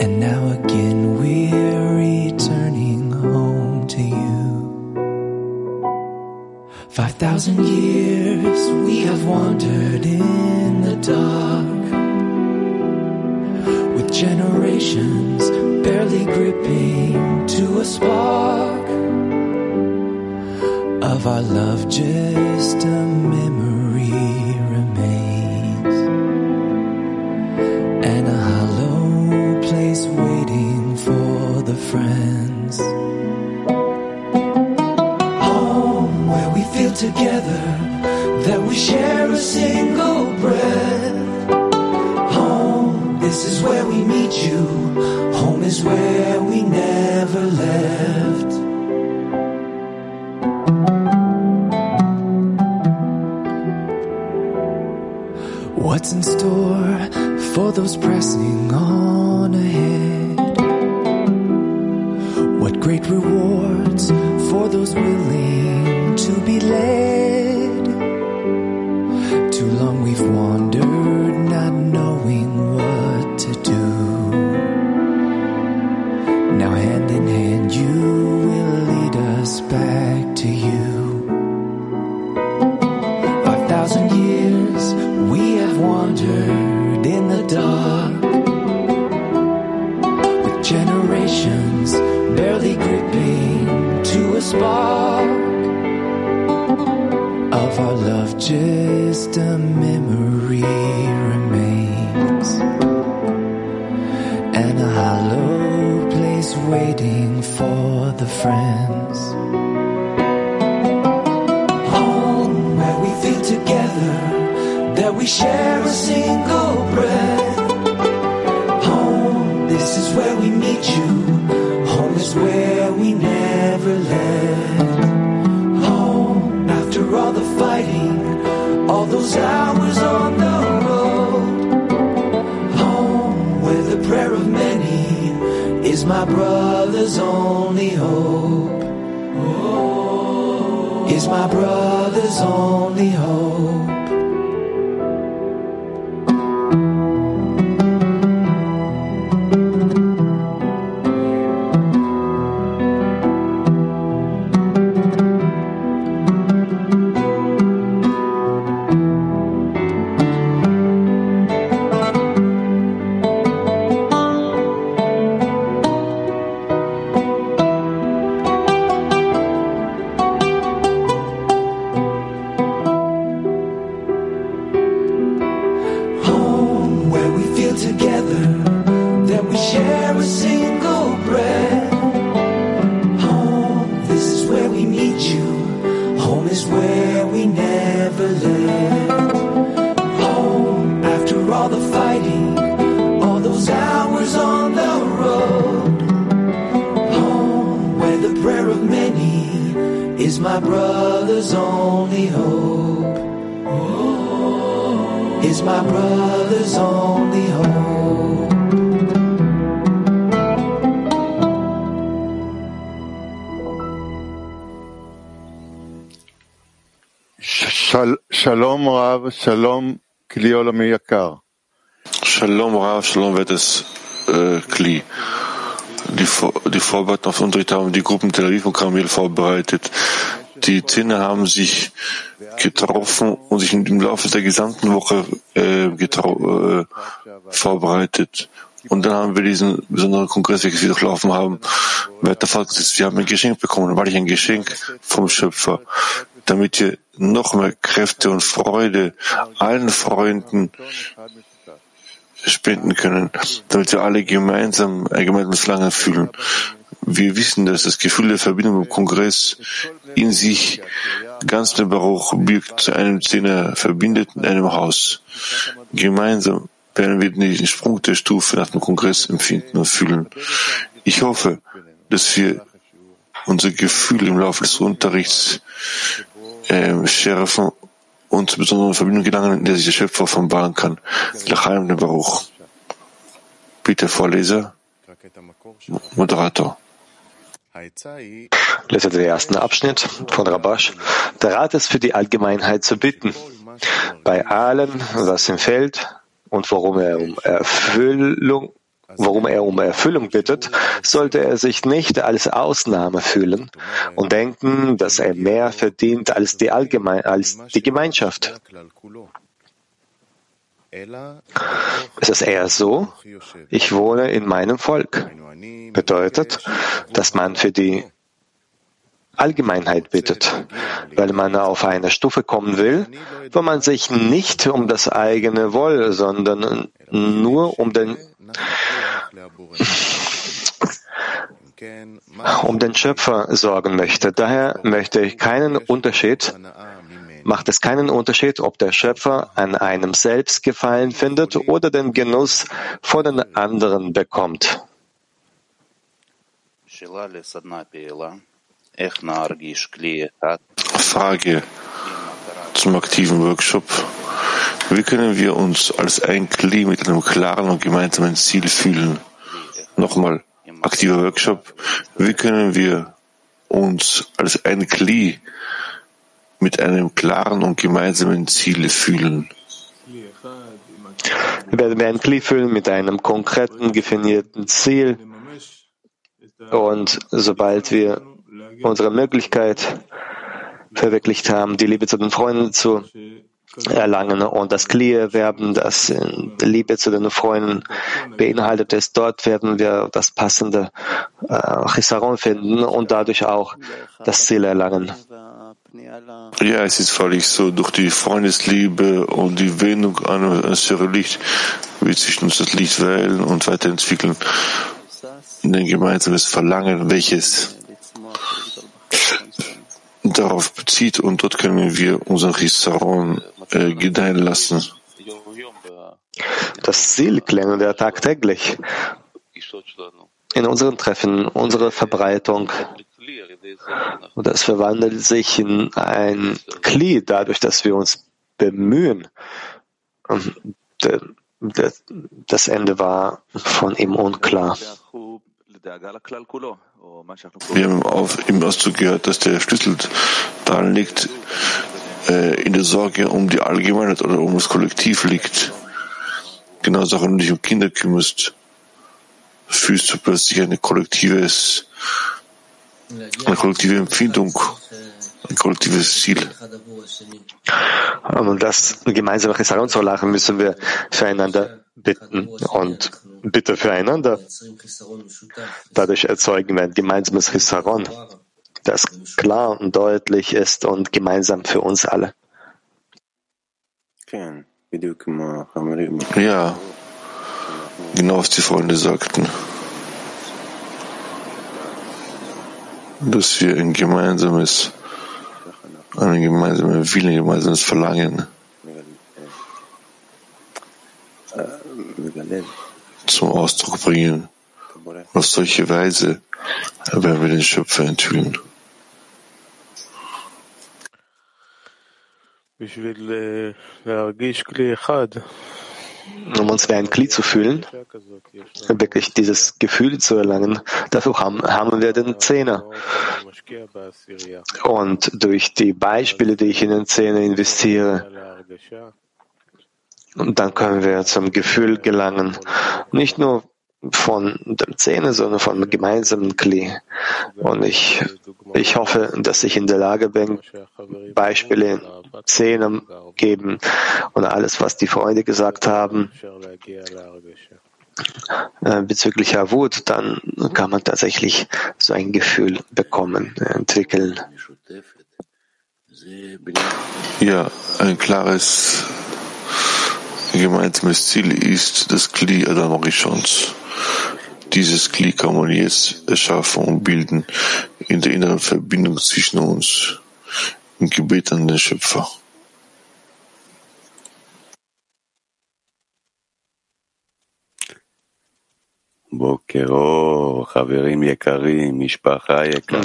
And now again we're returning home to you. Five thousand years we have wandered in the dark with generations barely gripping to a spark of our love just a memory together that we share a single breath. Home this is where we meet you. Home is where we never left. What's in store for those pressing on ahead? Friends home where we feel together that we share a single breath. Home, this is where we meet you. Home is where we never left. Home, after all the fighting, all those hours on the is my brother's only hope is my brother's only hope. Rav, Shalom, Kli Olam Yakar. Shalom Rav, Shalom Vedes äh, Kli. Die, Vor die Vorbereitungen auf Unterricht haben die Gruppen Tel Aviv und Kamil vorbereitet. Die Zähne haben sich getroffen und sich im Laufe der gesamten Woche äh, äh, vorbereitet. Und dann haben wir diesen besonderen Kongress, den wir durchlaufen haben. Werter Vater, wir haben ein Geschenk bekommen, weil ich ein Geschenk vom Schöpfer damit wir noch mehr Kräfte und Freude allen Freunden spenden können, damit wir alle gemeinsam ein gemeinsames Verlangen fühlen. Wir wissen, dass das Gefühl der Verbindung im Kongress in sich ganz den Baruch birgt, zu einem Zehner verbindet in einem Haus. Gemeinsam werden wir den Sprung der Stufe nach dem Kongress empfinden und fühlen. Ich hoffe, dass wir unser Gefühl im Laufe des Unterrichts äh, schärfen und zu besonderen Verbindung gelangen, in der sich der Schöpfer offenbaren kann. Lachaim den Baruch. Bitte Vorleser, Moderator. Lese den ersten Abschnitt von Rabash. Der Rat ist für die Allgemeinheit zu bitten. Bei allem, was ihm fällt und worum er um Erfüllung worum er um Erfüllung bittet, sollte er sich nicht als Ausnahme fühlen und denken, dass er mehr verdient als die, Allgemein als die Gemeinschaft. Es ist eher so, ich wohne in meinem Volk. Bedeutet, dass man für die Allgemeinheit bittet, weil man auf eine Stufe kommen will, wo man sich nicht um das eigene Woll, sondern nur um den um den Schöpfer sorgen möchte. Daher möchte ich keinen Unterschied, macht es keinen Unterschied, ob der Schöpfer an einem selbst Gefallen findet oder den Genuss von den anderen bekommt. Frage zum aktiven Workshop. Wie können wir uns als ein Kli mit einem klaren und gemeinsamen Ziel fühlen? Nochmal, aktiver Workshop. Wie können wir uns als ein Kli mit einem klaren und gemeinsamen Ziel fühlen? Werden wir ein Kli fühlen mit einem konkreten, definierten Ziel. Und sobald wir unsere Möglichkeit verwirklicht haben, die Liebe zu den Freunden zu erlangen und das Kli werden, das Liebe zu den Freunden beinhaltet ist. Dort werden wir das passende äh, Chisaron finden und dadurch auch das Ziel erlangen. Ja, es ist völlig so. Durch die Freundesliebe und die Wendung an das Licht wird sich uns das Licht wählen und weiterentwickeln. In ein gemeinsames Verlangen, welches darauf bezieht und dort können wir unseren Chisaron äh, gedeihen lassen. Das Ziel klären wir tagtäglich in unseren Treffen, unsere Verbreitung. Und das verwandelt sich in ein Kli, dadurch, dass wir uns bemühen. Das Ende war von ihm unklar. Wir haben auf, im Auszug gehört, dass der Schlüssel daran liegt, äh, in der Sorge um die Allgemeinheit oder um das Kollektiv liegt. Genauso auch wenn du dich um Kinder kümmerst, fühlst du plötzlich eine kollektives, eine kollektive Empfindung, ein kollektives Ziel. Um das gemeinsame Chisaron zu erlachen, müssen wir füreinander bitten und bitte füreinander. Dadurch erzeugen wir ein gemeinsames Chisaron, das klar und deutlich ist und gemeinsam für uns alle. Ja, genau was die Freunde sagten. Dass wir ein gemeinsames, einen gemeinsamen Willen, ein gemeinsames Verlangen zum Ausdruck bringen. Auf solche Weise werden wir den Schöpfer enthüllen. Um uns wie ein Glied zu fühlen, wirklich dieses Gefühl zu erlangen, dafür haben, haben wir den Zehner. Und durch die Beispiele, die ich in den Zehner investiere, dann können wir zum Gefühl gelangen, nicht nur von dem Zähne, sondern vom gemeinsamen Kli. Und ich, ich hoffe, dass ich in der Lage bin, Beispiele Zähne geben und alles, was die Freunde gesagt haben, äh, bezüglich Wut, dann kann man tatsächlich so ein Gefühl bekommen, entwickeln. Ja, ein klares gemeinsames Ziel ist das Kli Adam Rishons. Dieses Kli kann man jetzt erschaffen und bilden in der inneren Verbindung zwischen uns, Gebet an den Schöpfer.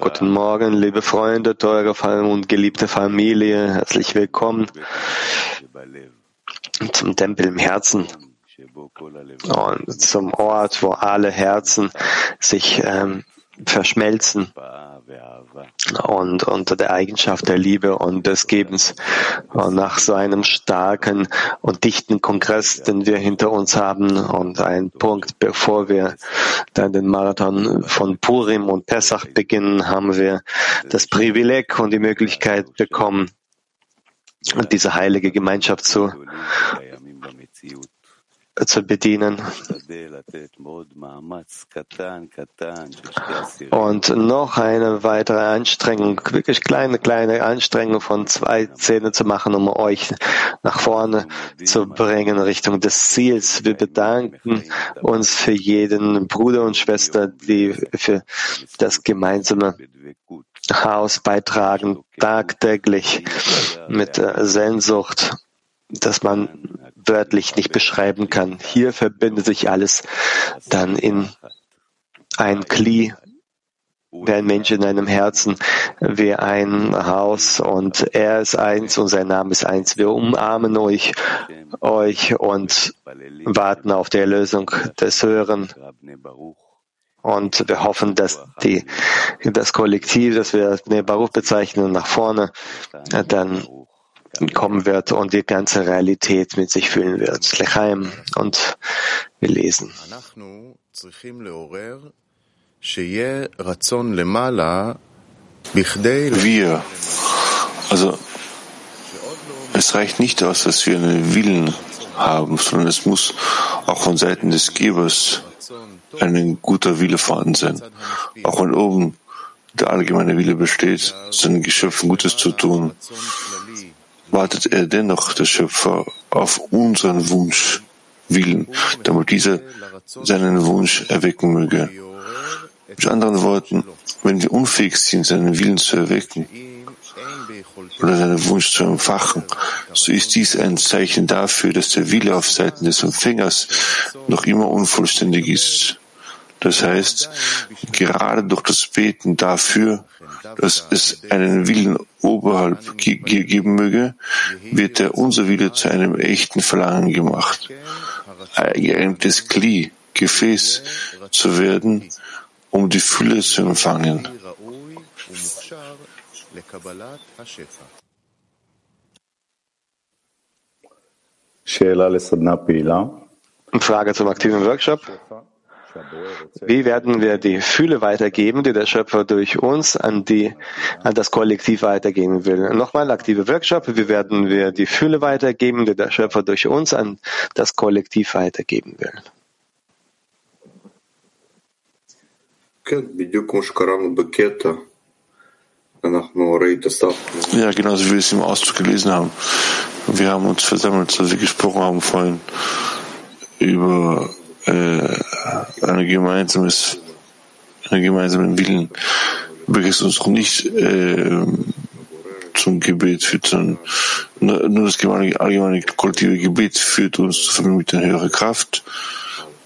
Guten Morgen, liebe Freunde, teure und geliebte Familie. Herzlich willkommen zum Tempel im Herzen und zum Ort, wo alle Herzen sich ähm, verschmelzen und unter der Eigenschaft der Liebe und des Gebens. Und nach so einem starken und dichten Kongress, den wir hinter uns haben und ein Punkt, bevor wir dann den Marathon von Purim und Pesach beginnen, haben wir das Privileg und die Möglichkeit bekommen, diese heilige Gemeinschaft zu zu bedienen. Und noch eine weitere Anstrengung, wirklich kleine, kleine Anstrengung von zwei Zähnen zu machen, um euch nach vorne zu bringen, Richtung des Ziels. Wir bedanken uns für jeden Bruder und Schwester, die für das gemeinsame Haus beitragen, tagtäglich mit Sehnsucht, dass man wörtlich nicht beschreiben kann. Hier verbindet sich alles dann in ein Kli, wie ein Mensch in einem Herzen, wie ein Haus und er ist eins und sein Name ist eins. Wir umarmen euch, euch und warten auf die Erlösung des Höheren. Und wir hoffen, dass die, das Kollektiv, das wir Baruch bezeichnen, nach vorne dann kommen wird und die ganze Realität mit sich fühlen wird. Lechaim. Und wir lesen. Wir, also es reicht nicht aus, dass wir einen Willen haben, sondern es muss auch von Seiten des Gebers ein guter Wille vorhanden sein. Auch wenn oben der allgemeine Wille besteht, seinen Geschöpfen Gutes zu tun, wartet er dennoch, der Schöpfer, auf unseren Wunsch, Willen, damit dieser seinen Wunsch erwecken möge. Mit anderen Worten, wenn wir unfähig sind, seinen Willen zu erwecken oder seinen Wunsch zu empfachen, so ist dies ein Zeichen dafür, dass der Wille auf Seiten des Empfängers noch immer unvollständig ist. Das heißt, gerade durch das Beten dafür, dass es einen Willen oberhalb ge geben möge, wird der unser Wille zu einem echten Verlangen gemacht, ein geerbtes Kli, Gefäß zu werden, um die Fülle zu empfangen. Frage zum aktiven Workshop. Wie werden wir die Fühle weitergeben, die der Schöpfer durch uns an, die, an das Kollektiv weitergeben will? Nochmal aktive Workshop. Wie werden wir die Fühle weitergeben, die der Schöpfer durch uns an das Kollektiv weitergeben will? Ja, genauso wie wir es im Ausdruck gelesen haben. Wir haben uns versammelt, so wie gesprochen haben vorhin über äh, ein gemeinsames, einen gemeinsamen Willen, welches uns nicht äh, zum Gebet führt, sondern nur das allgemeine kollektive Gebet führt uns zu mit der höheren Kraft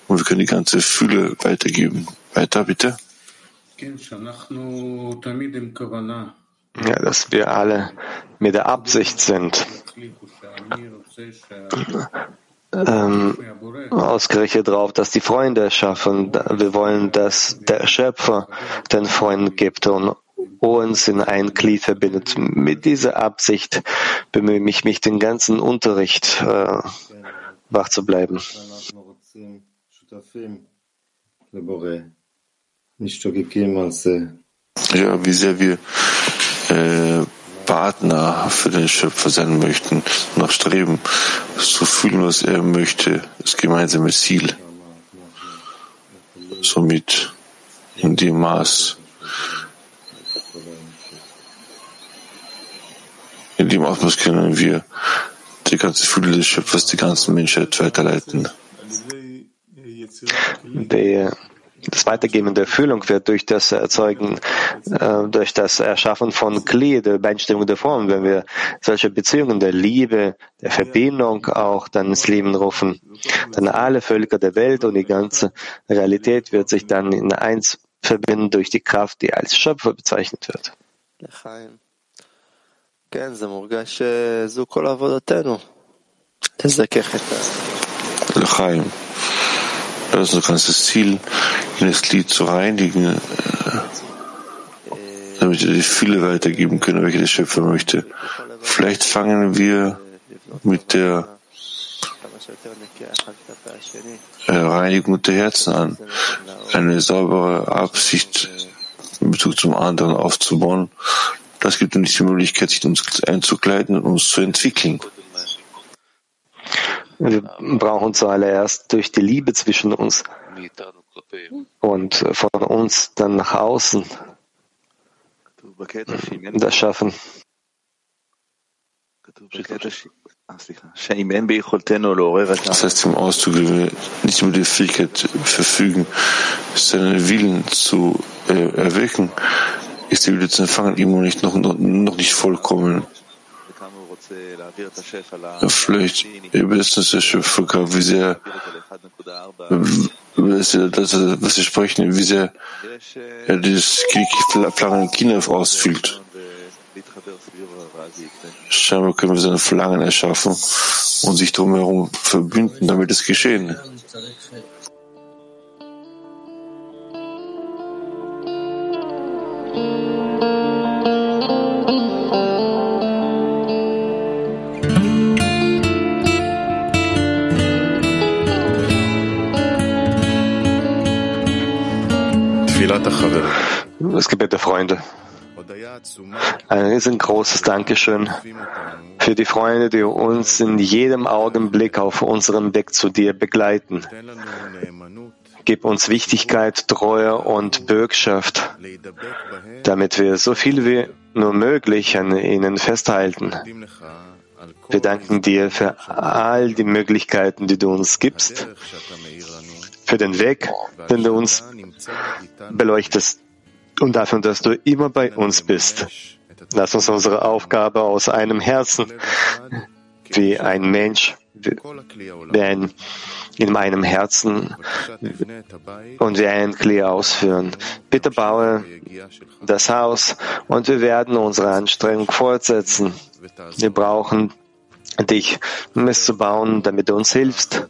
und wir können die ganze Fühle weitergeben. Weiter, bitte. Ja, dass wir alle mit der Absicht sind, ähm, ausgerichtet darauf, dass die Freunde schaffen. Wir wollen, dass der Schöpfer den Freunden gibt und uns in ein Glied verbindet. Mit dieser Absicht bemühe ich mich, den ganzen Unterricht äh, wach zu bleiben. Ja, wie sehr wir äh, Partner für den Schöpfer sein möchten, nach Streben, zu fühlen, was er möchte, das gemeinsame Ziel. Somit in dem Maß, in dem Ausmaß können wir die ganze Fühle des Schöpfers, die ganze Menschheit weiterleiten. Die Das Weitergeben der Fühlung wird durch das Erzeugen, äh, durch das Erschaffen von Kli, der Übereinstimmung der Form, wenn wir solche Beziehungen der Liebe, der Verbindung auch dann ins Leben rufen, dann alle Völker der Welt und die ganze Realität wird sich dann in eins verbinden durch die Kraft, die als Schöpfer bezeichnet wird. L'chaim. Das ist unser ganzes Ziel, das Lied zu reinigen, äh, damit wir die Fülle weitergeben können, welche der Schöpfer möchte. Vielleicht fangen wir mit der äh, Reinigung der Herzen an, eine saubere Absicht in Bezug zum anderen aufzubauen. Das gibt uns die Möglichkeit, sich uns einzukleiden und uns zu entwickeln. Wir brauchen zuallererst durch die Liebe zwischen uns und von uns dann nach außen das schaffen. Das heißt, im Auszug, wenn wir nicht über die Fähigkeit verfügen, seinen Willen zu äh, erwecken, ist der Wille zu empfangen immer nicht, noch, noch, noch nicht vollkommen. Vielleicht uns der Schöpfer gar, wie sehr, was wir sprechen, wie sehr er dieses Verlangen Kinder ausfüllt. Scheinbar können wir seine Verlangen erschaffen und sich drumherum verbünden, damit es geschehen. Das Gebet der Freunde. Ein riesengroßes Dankeschön für die Freunde, die uns in jedem Augenblick auf unserem Weg zu dir begleiten. Gib uns Wichtigkeit, Treue und Bürgschaft, damit wir so viel wie nur möglich an ihnen festhalten. Wir danken dir für all die Möglichkeiten, die du uns gibst, für den Weg, den du uns beleuchtest und dafür, dass du immer bei uns bist. Lass uns unsere Aufgabe aus einem Herzen, wie ein Mensch, wie ein, in meinem Herzen und wie ein Klee ausführen. Bitte baue das Haus und wir werden unsere Anstrengung fortsetzen. Wir brauchen dich, um es zu bauen, damit du uns hilfst.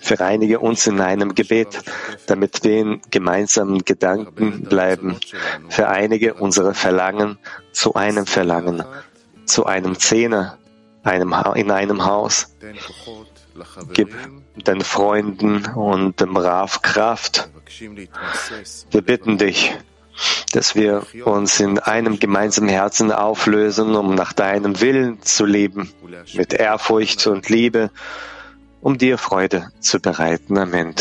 Vereinige uns in einem Gebet, damit wir in gemeinsamen Gedanken bleiben. Vereinige unsere Verlangen zu einem Verlangen, zu einem Zehner, einem, in einem Haus. Gib den Freunden und dem Rav Kraft. Wir bitten dich, dass wir uns in einem gemeinsamen Herzen auflösen, um nach deinem Willen zu leben, mit Ehrfurcht und Liebe um dir Freude zu bereiten. Amen.